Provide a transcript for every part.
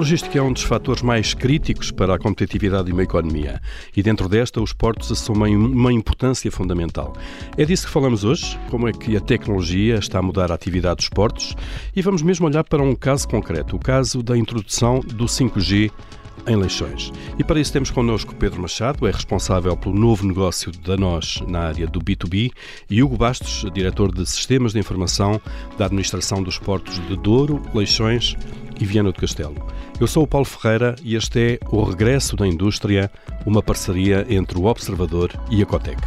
logística é um dos fatores mais críticos para a competitividade de uma economia e dentro desta os portos assumem uma importância fundamental. É disso que falamos hoje, como é que a tecnologia está a mudar a atividade dos portos e vamos mesmo olhar para um caso concreto, o caso da introdução do 5G em Leixões. E para isso temos connosco Pedro Machado, é responsável pelo novo negócio da NOS na área do B2B, e Hugo Bastos, diretor de Sistemas de Informação da Administração dos Portos de Douro, Leixões e Viana do Castelo. Eu sou o Paulo Ferreira e este é o Regresso da Indústria, uma parceria entre o Observador e a Cotec.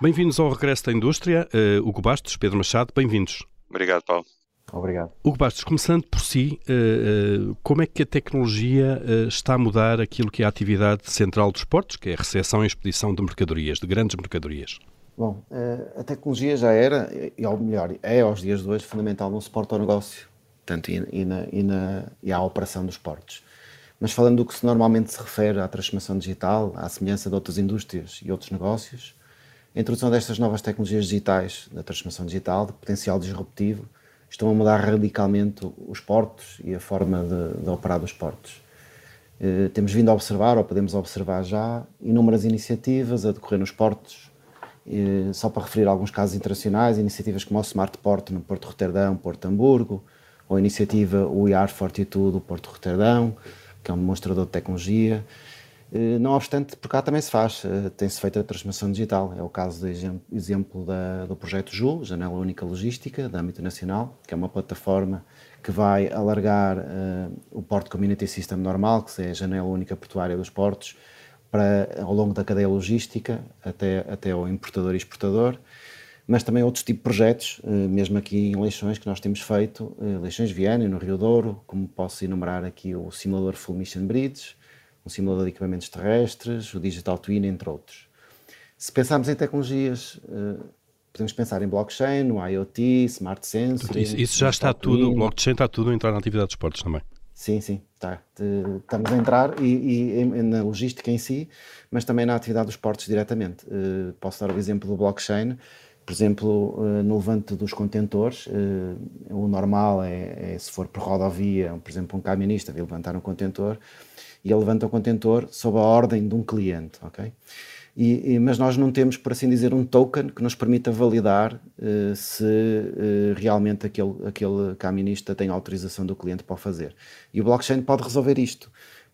Bem-vindos ao Regresso da Indústria. Uh, Hugo Bastos, Pedro Machado, bem-vindos. Obrigado, Paulo. Obrigado. Hugo Bastos, começando por si, uh, uh, como é que a tecnologia está a mudar aquilo que é a atividade central dos portos, que é a recepção e expedição de mercadorias, de grandes mercadorias? Bom, a tecnologia já era, e ao melhor, é aos dias de hoje fundamental no suporte ao negócio portanto, e, e, na, e, na, e à operação dos portos. Mas falando do que se normalmente se refere à transformação digital, à semelhança de outras indústrias e outros negócios, a introdução destas novas tecnologias digitais, da transformação digital, de potencial disruptivo, estão a mudar radicalmente os portos e a forma de, de operar dos portos. Eh, temos vindo a observar, ou podemos observar já, inúmeras iniciativas a decorrer nos portos, eh, só para referir alguns casos internacionais, iniciativas como o Smart Port no Porto de Roterdão, Porto de Hamburgo, ou a iniciativa Are Fortitude do Porto Roterdão, que é um demonstrador de tecnologia. Eh, não obstante, por cá também se faz, eh, tem-se feito a transformação digital. É o caso do exemplo da, do projeto JUL, Janela Única Logística, da âmbito nacional, que é uma plataforma que vai alargar uh, o Port Community System normal, que é a janela única portuária dos portos, para, ao longo da cadeia logística até, até ao importador e exportador mas também outros tipos de projetos, eh, mesmo aqui em Leixões, que nós temos feito, eh, Leixões Viana, no Rio Douro, como posso enumerar aqui o simulador Full Mission Bridge, um simulador de equipamentos terrestres, o Digital Twin, entre outros. Se pensarmos em tecnologias, eh, podemos pensar em blockchain, no IoT, Smart Sensor. Isso, isso já está tudo, o blockchain está tudo a entrar na atividade dos portos também. Sim, sim, está. Estamos a entrar e, e, na logística em si, mas também na atividade dos portos diretamente. Posso dar o exemplo do blockchain por exemplo, eh, no levante dos contentores, eh, o normal é, é, se for por rodovia, por exemplo, um camionista vai levantar um contentor e ele levanta o contentor sob a ordem de um cliente, ok? E, e, mas nós não temos, por assim dizer, um token que nos permita validar uh, se realmente aquele, aquele camionista tem autorização do cliente para o fazer. E o blockchain pode resolver isto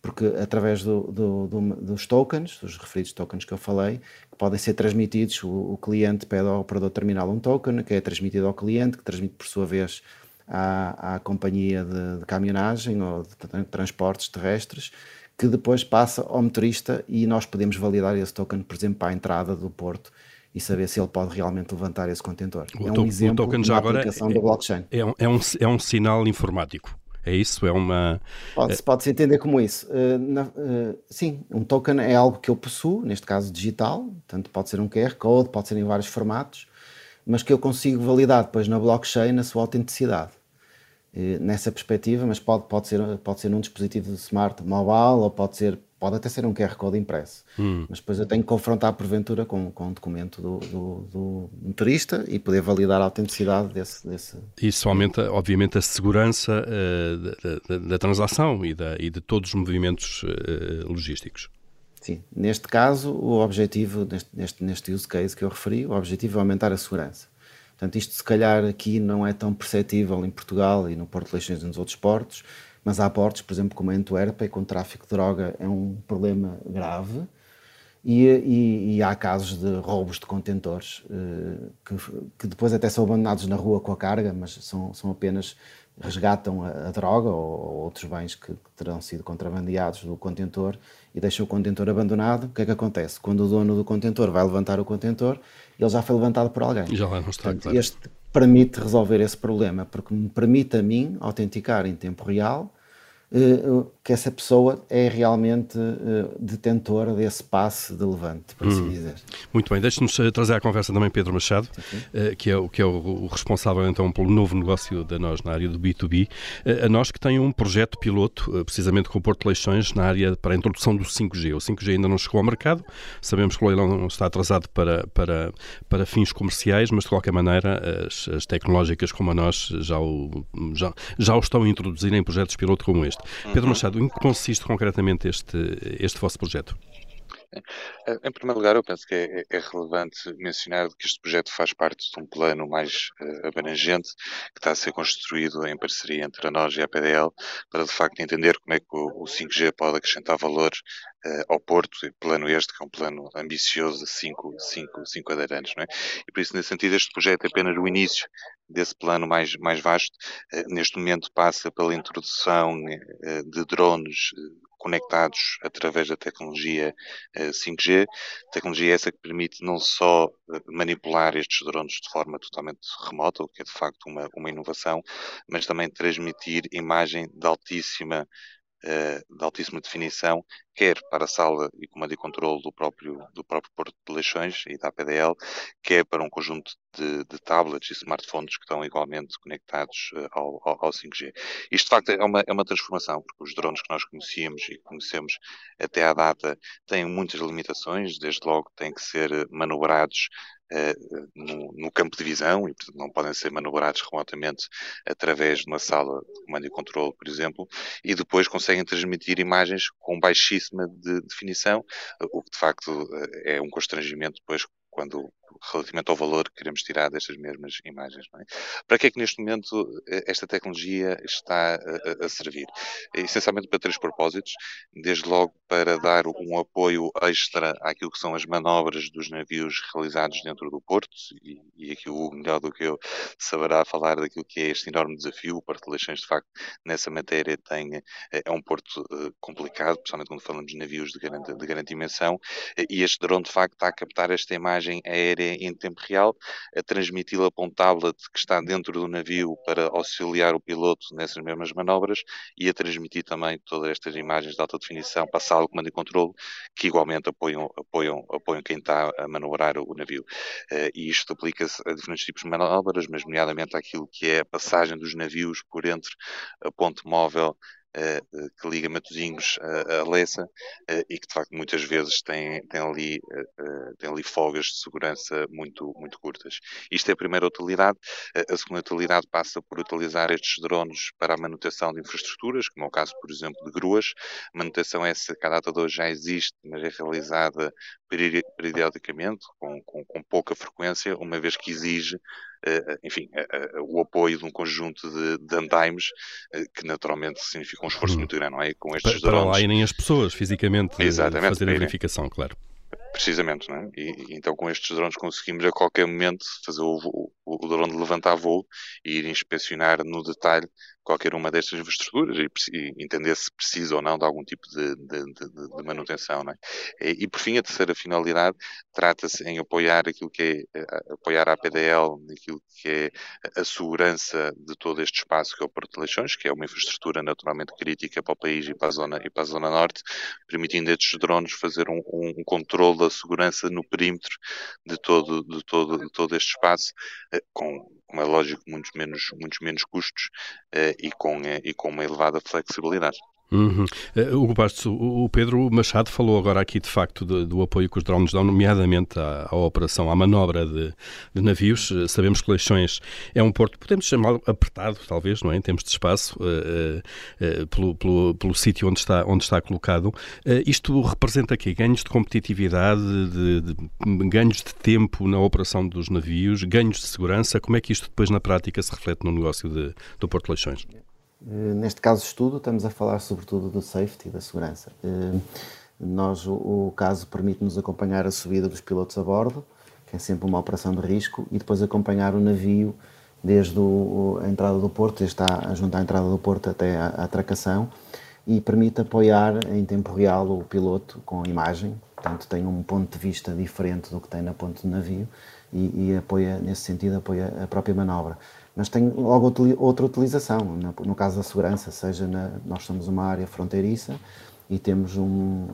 porque através do, do, do, dos tokens, dos referidos tokens que eu falei, que podem ser transmitidos, o, o, cliente pede ao operador terminal um token, que é transmitido ao cliente, que transmite por sua vez à, à companhia de, de caminhonagem ou de transportes terrestres, que depois passa ao motorista e nós podemos validar esse token, por exemplo, para a entrada do porto e saber se ele pode realmente levantar esse contentor. O é um exemplo o token já agora aplicação é, da blockchain. É um, é, um, é um sinal informático. É isso? É uma. Pode-se pode entender como isso. Uh, na, uh, sim, um token é algo que eu possuo, neste caso digital, tanto pode ser um QR Code, pode ser em vários formatos, mas que eu consigo validar depois na blockchain a sua autenticidade. Uh, nessa perspectiva, mas pode, pode, ser, pode ser num dispositivo smart mobile ou pode ser pode até ser um QR Code impresso, hum. mas depois eu tenho que confrontar porventura com, com um documento do, do, do, motorista e poder validar a autenticidade desse. desse... Isso aumenta, obviamente, a segurança uh, da, da, da, transação e, da, e de todos os movimentos uh, logísticos. Sim, neste caso, o objetivo, neste, neste, neste use case que eu referi, o objetivo é aumentar a segurança. Portanto, isto se calhar aqui não é tão perceptível em Portugal e no Porto de Leixões e nos outros portos, mas há portos, por exemplo, como a Antuérpia, com o tráfico de droga é um problema grave. E, e, e, há casos de roubos de contentores uh, que, que, depois até são abandonados na rua com a carga, mas são, são apenas resgatam a, a droga ou, ou, outros bens que, que, terão sido contrabandeados do contentor e deixam o contentor abandonado. O que é que acontece? Quando o dono do contentor vai levantar o contentor, ele já foi levantado por alguém. Já lá não está, Portanto, claro. Este permite resolver esse problema, porque me permite a mim autenticar em tempo real eh, que essa pessoa é realmente uh, detentora desse passe de levante, por assim hum. dizer. Muito bem, deixe-nos eh, trazer à conversa também Pedro Machado, uh, que é, o, que é o, o, responsável então pelo novo negócio da nós na área do B2B. Uh, a nós que tem um projeto piloto, precisamente com o Porto Leixões, na área para a introdução do 5G. O 5G ainda não chegou ao mercado, sabemos que o leilão está atrasado para, para, para fins comerciais, mas de qualquer maneira as, as tecnológicas como a nós já o, já, já o estão a introduzir em projetos piloto como este. Pedro uhum. Em que consiste concretamente este, este vosso projeto? Em primeiro lugar, eu penso que é, é, relevante mencionar que este projeto faz parte de um plano mais uh, abrangente que está a ser construído em parceria entre a nós e a PDL para de facto entender como é que o, o 5G pode acrescentar valor uh, ao Porto, plano este que é um plano ambicioso de 5 cinco, cinco adeirantes. Não é? E por isso, nesse sentido, este projeto é apenas o início desse plano mais, mais vasto. Uh, neste momento passa pela introdução de drones conectados através da tecnologia 5G, eh, tecnologia essa que permite não só eh, manipular estes drones de forma totalmente remota, o que é de facto uma, uma inovação, mas também transmitir imagem de altíssima de altíssima definição, quer para a sala e comando e controle do próprio, do próprio Porto de Leixões e da APDL, quer para um conjunto de, de tablets e smartphones que estão igualmente conectados uh, ao, ao, 5G. Isto, de facto, é uma, é uma transformação, porque os drones que nós conhecíamos e conhecemos até à data têm muitas limitações, desde logo têm que ser manobrados Uh, no, no, campo de visão e portanto, não podem ser manobrados remotamente através de uma sala de comando e controle, por exemplo, e depois conseguem transmitir imagens com baixíssima de definição, o que de facto é um constrangimento depois quando relativamente ao valor que queremos tirar destas mesmas imagens. É? Para que é que neste momento eh, esta tecnologia está a, a, servir? É essencialmente para três propósitos, desde logo para dar um apoio extra àquilo que são as manobras dos navios realizados dentro do porto, e, e aqui o melhor do que eu saberá falar daquilo que é este enorme desafio, o Porto de Leixões de facto nessa matéria tem, eh, é um porto complicado, principalmente quando falamos de navios de grande, de grande dimensão, e este drone de facto está a captar esta imagem aérea em tempo real, a transmiti-la para um tablet que está dentro do navio para auxiliar o piloto nessas mesmas manobras e a transmitir também todas estas imagens de alta definição para a sala de comando e controle, que igualmente apoiam, apoiam, apoiam quem está a manobrar o, navio. Uh, e isto aplica-se a diferentes tipos de manobras, mas nomeadamente àquilo que é a passagem dos navios por entre a ponte móvel eh, que liga Matosinhos a, a Lessa eh, e que de facto muitas vezes tem, tem, ali, eh, tem ali folgas de segurança muito, muito curtas. Isto é a primeira utilidade. A segunda utilidade passa por utilizar estes drones para a manutenção de infraestruturas, como é o caso, por exemplo, de gruas. Manutenção essa que a data de hoje já existe, mas é realizada periodicamente, com, com, com pouca frequência, uma vez que exige enfim, uh, uh, o apoio de um conjunto de, de andaimes que naturalmente significa um esforço hum. muito grande, não é? Com estes para, drones. Para lá irem as pessoas fisicamente Exatamente, fazer a verificação, claro. Precisamente, não é? E, então com estes drones conseguimos a qualquer momento fazer o, o, o drone levantar voo e ir inspecionar no detalhe qualquer uma destas infraestruturas e, e entender se precisa ou não de algum tipo de, de, de, de manutenção. É? E, e, por fim, a terceira finalidade trata-se em apoiar aquilo que é, apoiar a PDL naquilo que é a segurança de todo este espaço que é o Porto de Leixões, que é uma infraestrutura naturalmente crítica para o país e para a zona, e para a zona norte, permitindo a estes drones fazer um, um, um controle da segurança no perímetro de todo, de todo, de todo este espaço, eh, com como é lógico, muitos menos, muitos menos custos uh, e, com, uh, e com uma elevada flexibilidade. Uhum. Uh, Bastos, o Pedro Machado falou agora aqui de facto de, do apoio que os drones dão, nomeadamente à, à operação, à manobra de, de, navios. Uh, sabemos que Leixões é um porto, podemos chamá-lo apertado, talvez, não é? em termos de espaço, uh, pelo, pelo, pelo sítio onde está, onde está colocado. isto representa aqui ganhos de competitividade, de, de, ganhos de tempo na operação dos navios, ganhos de segurança. Como é que isto depois na prática se reflete no negócio do Porto Leixões? Eh, neste caso estudo, estamos a falar sobretudo do safety, da segurança. Eh, nós, o caso permite-nos acompanhar a subida dos pilotos a bordo, que é sempre uma operação de risco, e depois acompanhar o navio desde a entrada do porto, desde a, junto à entrada do porto até a atracação, e permite apoiar em tempo real o piloto com imagem, portanto tem um ponto de vista diferente do que tem na ponte do navio e, e apoia, nesse sentido, apoia a própria manobra. mas tem logo outra utilização. No, caso da segurança, seja na, nós somos uma área fronteiriça e temos um,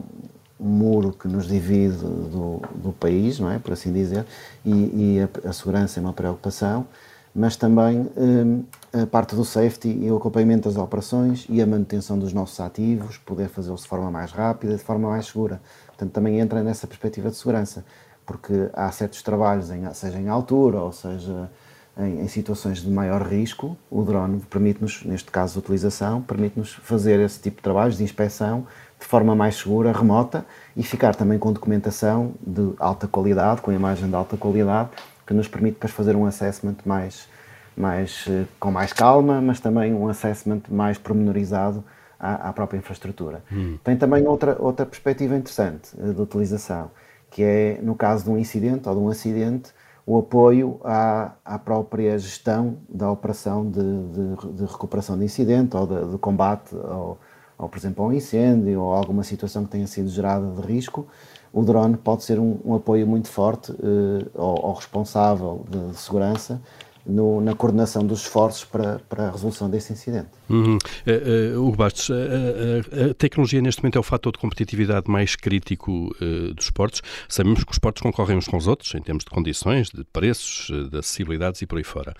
um muro que nos divide do, do, país, não é, por assim dizer, e, e a, a, segurança é uma preocupação, mas também um, a parte do safety e o acompanhamento das operações e a manutenção dos nossos ativos, poder fazê-los de forma mais rápida, de forma mais segura. Portanto, também entra nessa perspectiva de segurança, porque há certos trabalhos, em, seja em altura ou seja em, em, situações de maior risco, o drone permite-nos, neste caso de utilização, permite-nos fazer esse tipo de trabalhos de inspeção de forma mais segura, remota, e ficar também com documentação de alta qualidade, com imagem de alta qualidade, que nos permite depois fazer um assessment mais, mais, eh, com mais calma, mas também um assessment mais pormenorizado à, à própria infraestrutura. Hum. Tem também outra, outra perspectiva interessante eh, de utilização, que é, no caso de um incidente ou de um acidente, o apoio à, à própria gestão da operação de, de, de recuperação de incidente ou de, de combate, ou, ou, por exemplo, a um incêndio ou alguma situação que tenha sido gerada de risco, o drone pode ser um, um apoio muito forte eh, ao, ao, responsável de, de segurança no, na coordenação dos esforços para, para a resolução desse incidente. Uhum. Uh, uh, Hugo Bastos, uh, a tecnologia neste momento é o fator de competitividade mais crítico uh, dos esportes. Sabemos que os esportes concorrem uns com os outros em termos de condições, de preços, de acessibilidades e por aí fora.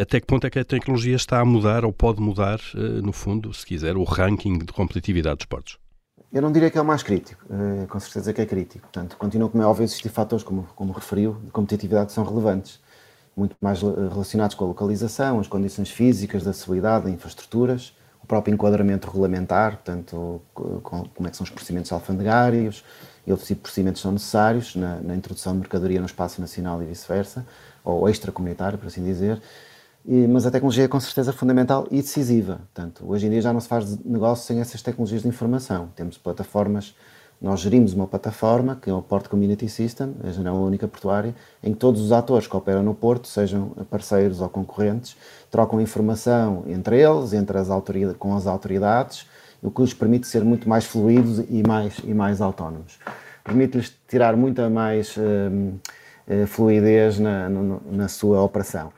até que ponto é que a tecnologia está a mudar ou pode mudar, no fundo, se quiser, o ranking de competitividade dos esportes? Eu não diria que é o mais crítico, com certeza que é crítico. Portanto, continua, como é óbvio, existir fatores, como, como referiu, de competitividade que são relevantes muito mais relacionados com a localização, as condições físicas, da acessibilidade, de infraestruturas, o próprio enquadramento regulamentar, portanto, com, como é que são os procedimentos alfandegários e outros tipos de procedimentos são necessários na, na introdução de mercadoria no espaço nacional e vice-versa, ou extracomunitário, por assim dizer. E, mas a tecnologia é com certeza fundamental e decisiva. Portanto, hoje em dia já não se faz negócio sem essas tecnologias de informação. Temos plataformas nós gerimos uma plataforma, que é o Port Community System, a janela única portuária, em que todos os atores que operam no Porto, sejam parceiros ou concorrentes, trocam informação entre eles, entre as autoridades, com as autoridades, o que lhes permite ser muito mais fluidos e mais, e mais autónomos. Permite-lhes tirar muita mais uh, uh, fluidez na, no, na sua operação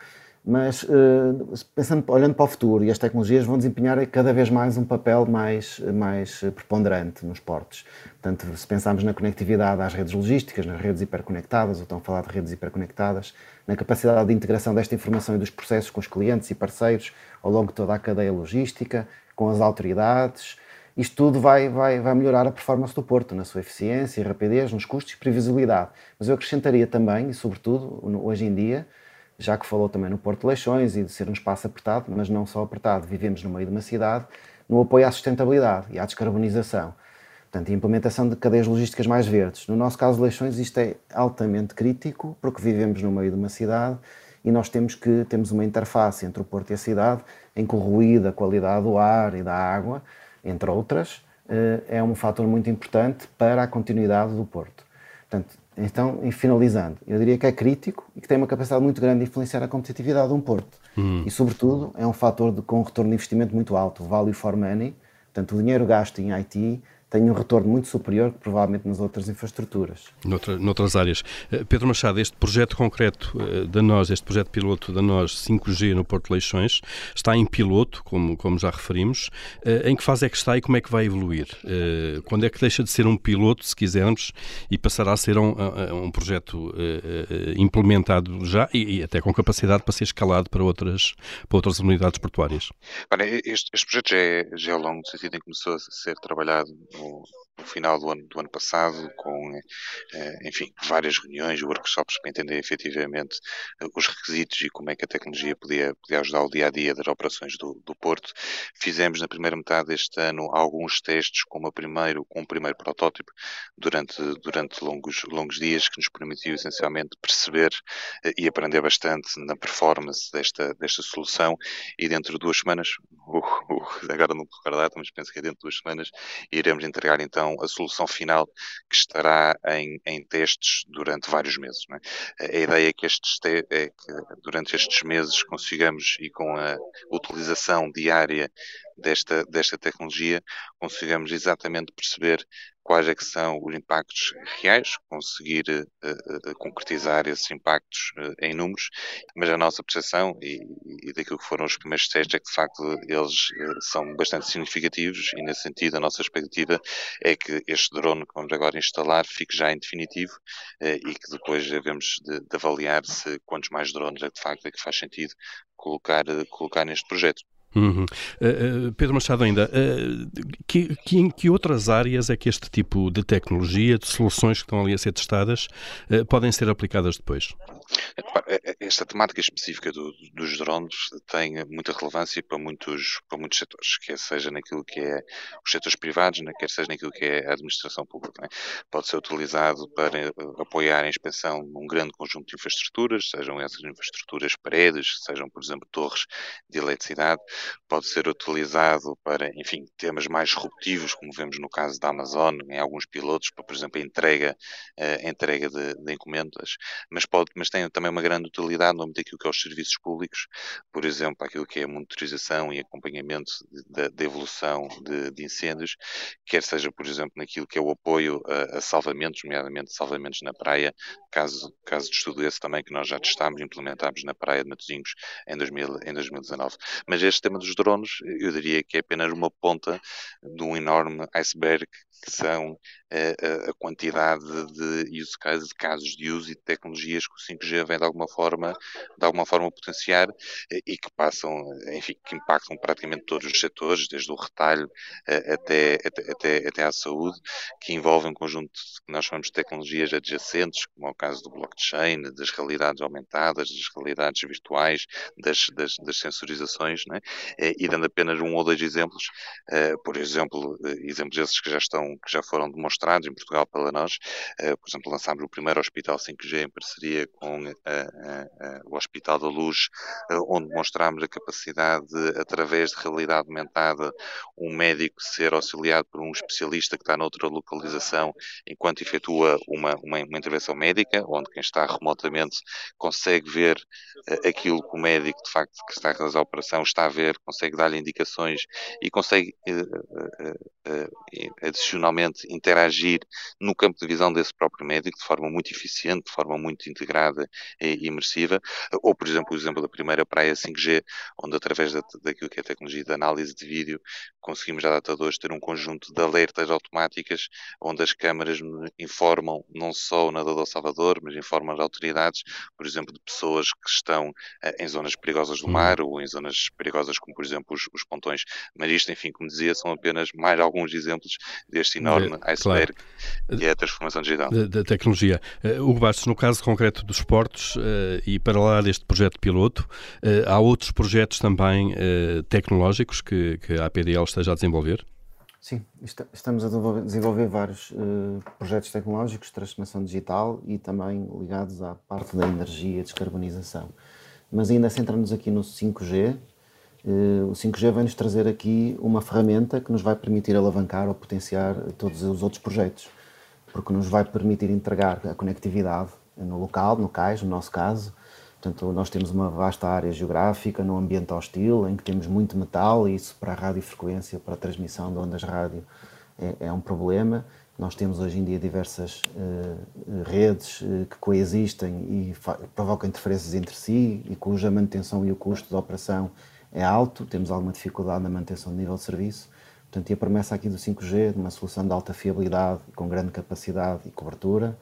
mas uh, pensando, olhando para o futuro, e as tecnologias vão desempenhar cada vez mais um papel mais, mais preponderante nos portos. Portanto, se pensarmos na conectividade às redes logísticas, nas redes hiperconectadas, ou estão a falar de redes hiperconectadas, na capacidade de integração desta informação e dos processos com os clientes e parceiros ao longo de toda a cadeia logística, com as autoridades, isto tudo vai, vai, vai melhorar a performance do Porto, na sua eficiência, rapidez, nos custos e previsibilidade. Mas eu acrescentaria também, e sobretudo hoje em dia, já que falou também no Porto de Leixões e de ser um espaço apertado, mas não só apertado, vivemos no meio de uma cidade, no apoio à sustentabilidade e à descarbonização. Portanto, a implementação de cadeias logísticas mais verdes. No nosso caso Leixões, isto é altamente crítico, porque vivemos no meio de uma cidade e nós temos que temos uma interface entre o Porto e a cidade, em que o ruído, a qualidade do ar e da água, entre outras, eh, é um fator muito importante para a continuidade do Porto. Portanto, então, finalizando, eu diria que é crítico e que tem uma capacidade muito grande de influenciar a competitividade de um porto. Hum. E, sobretudo, é um fator de, com um retorno de investimento muito alto, value for money. Portanto, o dinheiro gasto em IT tem um retorno muito superior que provavelmente nas outras infraestruturas. Noutra, noutras áreas. Eh, Pedro Machado, este projeto concreto eh, da nós, este projeto piloto da nós 5G no Porto Leixões, está em piloto, como, como já referimos. Eh, em que fase é que está e como é que vai evoluir? Quando é que deixa de ser um piloto, se quisermos, e passará a ser um, um projeto implementado já e, e, até com capacidade para ser escalado para outras, para outras unidades portuárias? este, este projeto já é, já é ao longo do sentido em que começou a ser trabalhado no, final do ano, do ano passado, com, eh, enfim, várias reuniões, workshops para entender efetivamente eh, os requisitos e como é que a tecnologia podia, podia ajudar o dia a dia das operações do, do Porto. Fizemos na primeira metade deste ano alguns testes com, uma primeiro, com um primeiro protótipo durante, durante longos, longos dias que nos permitiu essencialmente perceber eh, e aprender bastante na performance desta, desta solução e dentro de duas semanas, uh, uh, agora não me recordar, mas penso que é dentro de duas semanas, iremos entregar então a solução final que estará em, em testes durante vários meses. É? A ideia é que, estes é que durante estes meses consigamos e com a utilização diária desta, desta tecnologia, consigamos exatamente perceber quais é que são os impactos reais, conseguir uh, uh, concretizar esses impactos uh, em números, mas a nossa percepção e, e, daquilo que foram os primeiros testes é que de facto eles são bastante significativos e nesse sentido a nossa expectativa é que este drone que vamos agora instalar fique já em definitivo e que depois devemos de, de, avaliar se quantos mais drones é que de facto é que faz sentido colocar, colocar neste projeto. Uhum. Uh, uh, Pedro Machado, ainda, uh, que, que, em que outras áreas é que este tipo de tecnologia, de soluções que estão ali a ser testadas, podem ser aplicadas depois? Esta temática específica do, dos drones tem muita relevância para muitos, para muitos setores, quer seja naquilo que é os setores privados, né, quer seja naquilo que é a administração pública. Né? Pode ser utilizado para apoiar a inspeção de um grande conjunto de infraestruturas, sejam essas infraestruturas paredes, sejam, por exemplo, torres de eletricidade, pode ser utilizado para, enfim, temas mais disruptivos, como vemos no caso da Amazon, em alguns pilotos, para, por exemplo, a entrega, a entrega de, de encomendas, mas, pode, mas tem também uma grande utilidade no âmbito daquilo que é os serviços públicos, por exemplo, aquilo que é a monitorização e acompanhamento da evolução de, de, incêndios, quer seja, por exemplo, naquilo que é o apoio a, a salvamentos, nomeadamente salvamentos na praia, caso, caso de estudo esse também que nós já testámos e implementámos na praia de Matosinhos em, 2000, em 2019. Mas este tema dos drones, eu diria que é apenas uma ponta de um enorme iceberg que são a, a quantidade de use cases, de casos de uso e de tecnologias que o 5G vem de alguma forma, de alguma forma potenciar e que passam, enfim, que impactam praticamente todos os setores, desde o retalho até, até, até, até à saúde, que envolvem um conjunto que nós chamamos de tecnologias adjacentes, como é o caso do blockchain, das realidades aumentadas, das realidades virtuais, das, das, das sensorizações, né? e dando apenas um ou dois exemplos, por exemplo, exemplos esses que já estão que já foram demonstrados em Portugal pela nós. Por exemplo, lançámos o primeiro hospital 5G em parceria com uh, uh, o Hospital da Luz, onde demonstramos a capacidade de, através de realidade aumentada, um médico ser auxiliado por um especialista que está noutra localização enquanto efetua uma, uma, uma intervenção médica, onde quem está remotamente consegue ver aquilo que o médico, de facto, que está a realizar a operação está a ver, consegue dar-lhe indicações e consegue adicionar finalmente interagir no campo de visão desse próprio médico de forma muito eficiente, de forma muito integrada imersiva, ou por exemplo o exemplo da primeira praia 5G, onde através da, daquilo que é a tecnologia de análise de vídeo conseguimos já data de hoje ter um conjunto de alertas automáticas onde as câmaras informam não só o nadador Salvador, mas informam as autoridades, por exemplo, de pessoas que estão eh, em zonas perigosas do mar ou em zonas perigosas como por exemplo os, os pontões. Mas isto, enfim, como dizia, são apenas mais alguns exemplos deste este enorme iceberg claro. que é a transformação digital. Da, tecnologia. Uh, Hugo Bastos, no caso concreto dos esportes, uh, e para lá deste projeto piloto, uh, há outros projetos também tecnológicos que, que a APDL esteja a desenvolver? Sim, estamos a desenvolver vários projetos tecnológicos de transformação digital e também ligados à parte da energia e descarbonização. Mas ainda centramos aqui no 5G, eh, o 5G vai nos trazer aqui uma ferramenta que nos vai permitir alavancar ou potenciar todos os outros projetos, porque nos vai permitir entregar a conectividade no local, no CAIS, no nosso caso. Portanto, nós temos uma vasta área geográfica num ambiente hostil, em que temos muito metal, e isso para a radiofrequência, para a transmissão de ondas rádio, é, é um problema. Nós temos hoje em dia diversas uh, redes uh, que coexistem e provocam interferências entre si e cuja manutenção e o custo de operação é alto, temos alguma dificuldade na manutenção do nível de serviço. Portanto, e a promessa aqui do 5G, de uma solução de alta fiabilidade, com grande capacidade e cobertura,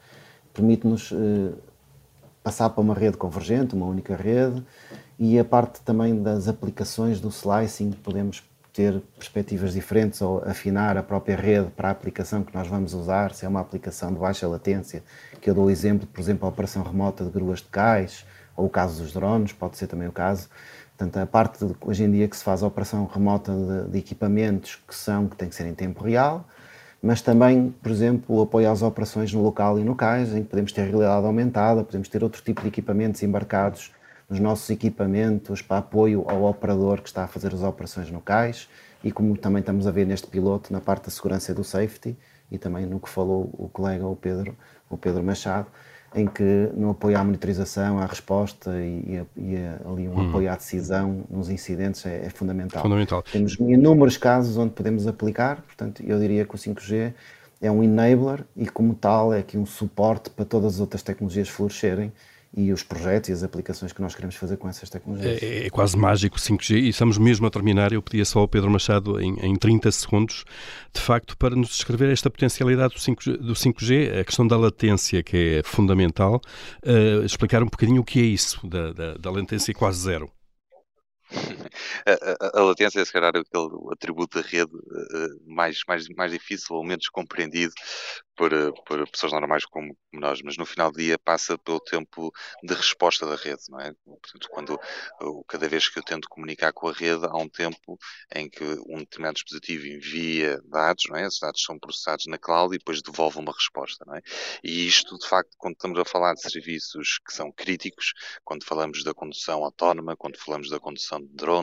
permite-nos eh, passar para uma rede convergente, uma única rede, e a parte também das aplicações do slicing, podemos ter perspectivas diferentes ou afinar a própria rede para a aplicação que nós vamos usar, se é uma aplicação de baixa latência, que eu dou exemplo, por exemplo, a operação remota de gruas de cais, ou o caso dos drones, pode ser também o caso, Portanto, a parte de, hoje em dia que se faz a operação remota de, de, equipamentos que são, que tem que ser em tempo real, mas também, por exemplo, o apoio às operações no local e no cais, em que podemos ter realidade aumentada, podemos ter outro tipo de equipamentos embarcados nos nossos equipamentos para apoio ao operador que está a fazer as operações no cais e como também estamos a ver neste piloto na parte da segurança e do safety e também no que falou o colega o Pedro, o Pedro Machado, em que no apoio à monitorização, à resposta e, e, ali um hum. apoio à decisão nos incidentes é, é, fundamental. fundamental. Temos inúmeros casos onde podemos aplicar, portanto, eu diria que o 5G é um enabler e, como tal, é aqui um suporte para todas as outras tecnologias florescerem e os projetos e as aplicações que nós queremos fazer com essas tecnologias. É, é quase mágico 5G e estamos mesmo a terminar. Eu pedia só ao Pedro Machado, em, em 30 segundos, de facto, para nos descrever esta potencialidade do 5G, do 5G a questão da latência, que é fundamental, uh, explicar um bocadinho o que é isso, da, da, da latência quase zero. A, a, latência é, se calhar, aquele atributo da rede uh, mais, mais, mais difícil ou menos compreendido por, eh, por pessoas normais como, nós, mas no final do dia passa pelo tempo de resposta da rede, não é? Portanto, quando cada vez que eu tento comunicar com a rede, há um tempo em que um determinado dispositivo envia dados, não é? Esses dados são processados na cloud e depois devolve uma resposta, não é? E isto, de facto, quando estamos a falar de serviços que são críticos, quando falamos da condução autónoma, quando falamos da condução de drones,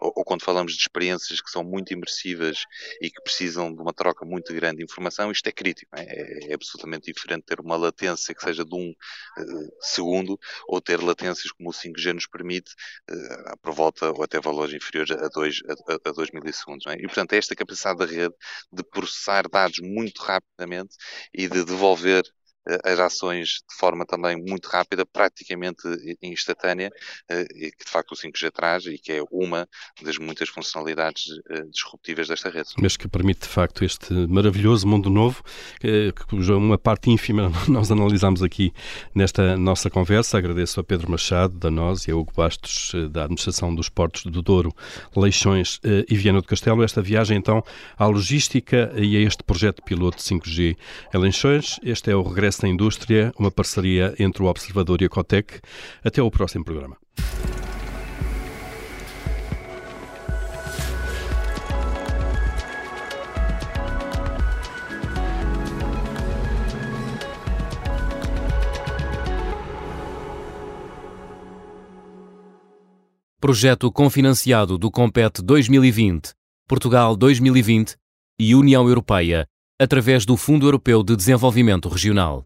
ou, ou quando falamos de experiências que são muito imersivas e que precisam de uma troca muito grande de informação, isto é crítico, é? é, é, absolutamente diferente ter uma latência que seja de um uh, segundo ou ter latências como o 5G nos permite uh, por volta ou até valores inferiores a 2 a, a 2 milissegundos. É? E, portanto, é esta capacidade da rede de processar dados muito rapidamente e de devolver as ações de forma também muito rápida, praticamente instantânea, eh, que de facto o 5G traz e que é uma das muitas funcionalidades eh, disruptivas desta rede. Mas que permite de facto este maravilhoso mundo novo, cuja uma parte ínfima nós analisamos aqui nesta nossa conversa. Agradeço a Pedro Machado, da NOS, e a Hugo Bastos, da Administração dos Portos do Douro, Leixões e Viana do Castelo. Esta viagem então à logística e a este projeto piloto 5G em Leixões. Este é o regresso na Indústria, uma parceria entre o Observador e a Cotec. Até o próximo programa. Projeto confinanciado do Compete 2020, Portugal 2020 e União Europeia através do Fundo Europeu de Desenvolvimento Regional.